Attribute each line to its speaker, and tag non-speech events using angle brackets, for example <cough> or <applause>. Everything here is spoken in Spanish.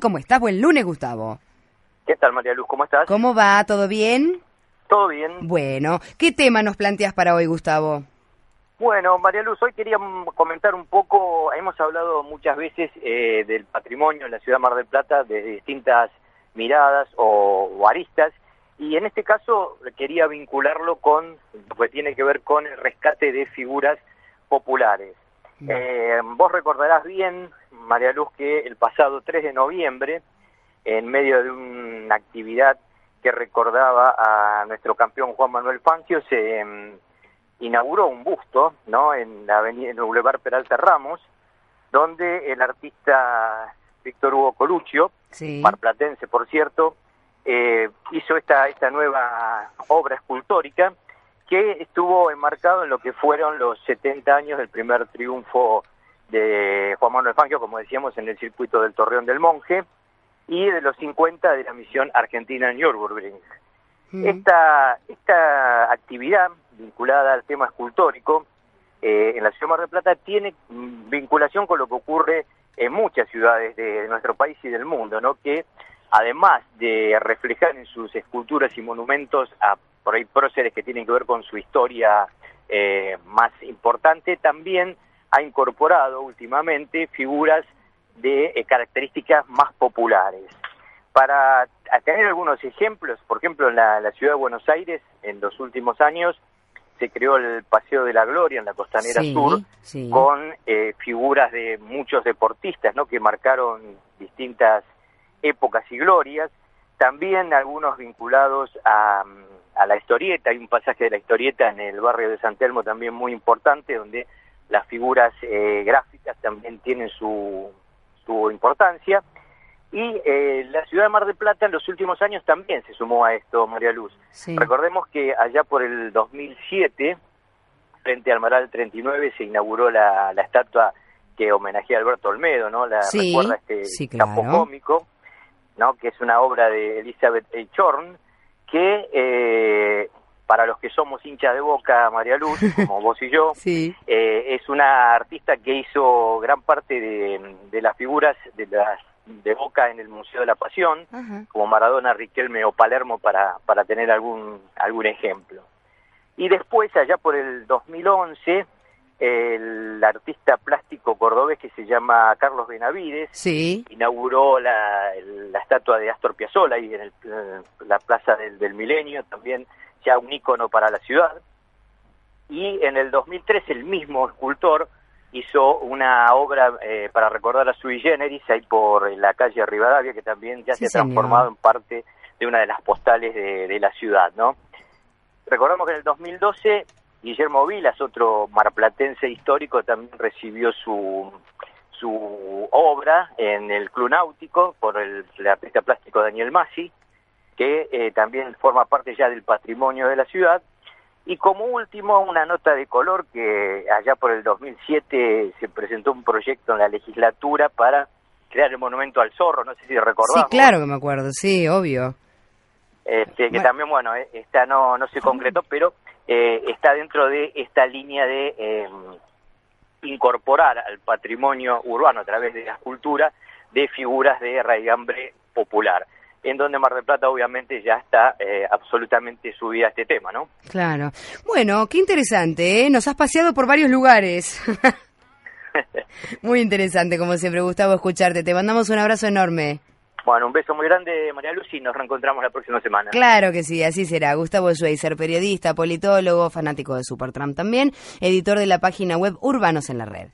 Speaker 1: ¿Cómo estás? Buen lunes, Gustavo.
Speaker 2: ¿Qué tal, María Luz? ¿Cómo estás?
Speaker 1: ¿Cómo va? ¿Todo bien?
Speaker 2: Todo bien.
Speaker 1: Bueno, ¿qué tema nos planteas para hoy, Gustavo?
Speaker 2: Bueno, María Luz, hoy quería comentar un poco, hemos hablado muchas veces eh, del patrimonio en la ciudad de Mar del Plata desde distintas miradas o, aristas, y en este caso quería vincularlo con lo que tiene que ver con el rescate de figuras populares. Eh, vos recordarás bien, María Luz, que el pasado 3 de noviembre, en medio de una actividad que recordaba a nuestro campeón Juan Manuel Fancio, se em, inauguró un busto ¿no? en la avenida en el Boulevard Peralta Ramos, donde el artista Víctor Hugo Coluccio, marplatense por cierto, eh, hizo esta, esta nueva obra escultórica que estuvo enmarcado en lo que fueron los 70 años del primer triunfo de Juan Manuel Fangio, como decíamos, en el circuito del Torreón del Monje, y de los 50 de la misión argentina en Nürburgring. Mm. Esta, esta actividad vinculada al tema escultórico eh, en la ciudad de Mar del Plata tiene vinculación con lo que ocurre en muchas ciudades de, nuestro país y del mundo, ¿no? que además de reflejar en sus esculturas y monumentos a por ahí próceres que tienen que ver con su historia eh, más importante, también ha incorporado últimamente figuras de eh, características más populares. Para tener algunos ejemplos, por ejemplo, en la, ciudad de Buenos Aires, en los últimos años, se creó el Paseo de la Gloria en la Costanera Sur, con eh, figuras de muchos deportistas, ¿no? Que marcaron distintas épocas y glorias. También algunos vinculados a, a la historieta, hay un pasaje de la historieta en el barrio de San Telmo también muy importante, donde las figuras eh, gráficas también tienen su, su importancia. Y eh, la ciudad de Mar del Plata en los últimos años también se sumó a esto, María Luz. Recordemos que allá por el 2007, frente al Maral 39, se inauguró la, la estatua que homenajea a Alberto Olmedo, ¿no? La, recuerda este campo cómico, ¿no? Que es una obra de Elizabeth A. Chorn, que eh, para los que somos hinchas de boca, María Luz, <laughs> como vos y yo, eh, es una artista que hizo gran parte de, las figuras de las de Boca en el Museo de la Pasión, como Maradona, Riquelme o Palermo, para, para tener algún, algún ejemplo. Y después, allá por el 2011, el artista plástico cordobés que se llama Carlos Benavides inauguró la, la, estatua de Astor Piazzolla ahí en, la Plaza del, Milenio, también ya un ícono para la ciudad. Y en el 2003 el mismo escultor hizo una obra eh, para recordar a Sui Generis ahí por la calle Rivadavia, que también ya se ha transformado en parte de una de las postales de, de la ciudad, ¿no? Recordamos que en el 2012 Guillermo Vilas, otro marplatense histórico, también recibió su, su obra en el Club Náutico por el, artista plástico Daniel Masi, que eh, también forma parte ya del patrimonio de la ciudad. Y como último, una nota de color que allá por el 2007 se presentó un proyecto en la legislatura para crear el monumento al zorro, no sé si recordamos.
Speaker 1: Sí, claro que me acuerdo, sí, obvio.
Speaker 2: Este, que también, bueno, eh, esta no, no se concretó, pero eh, está dentro de esta línea de em, incorporar al patrimonio urbano a través de la escultura de figuras de raigambre popular en donde Mar del Plata obviamente ya está eh, absolutamente subida este tema, ¿no?
Speaker 1: Claro. Bueno, qué interesante, ¿eh? Nos has paseado por varios lugares. <laughs> Muy interesante, como siempre, Gustavo, escucharte. Te mandamos un abrazo enorme.
Speaker 2: Bueno, un beso muy grande, María Luz, y nos reencontramos la próxima semana.
Speaker 1: Claro que sí, así será. Gustavo Schweizer, periodista, politólogo, fanático de Supertramp también, editor de la página web Urbanos en la Red.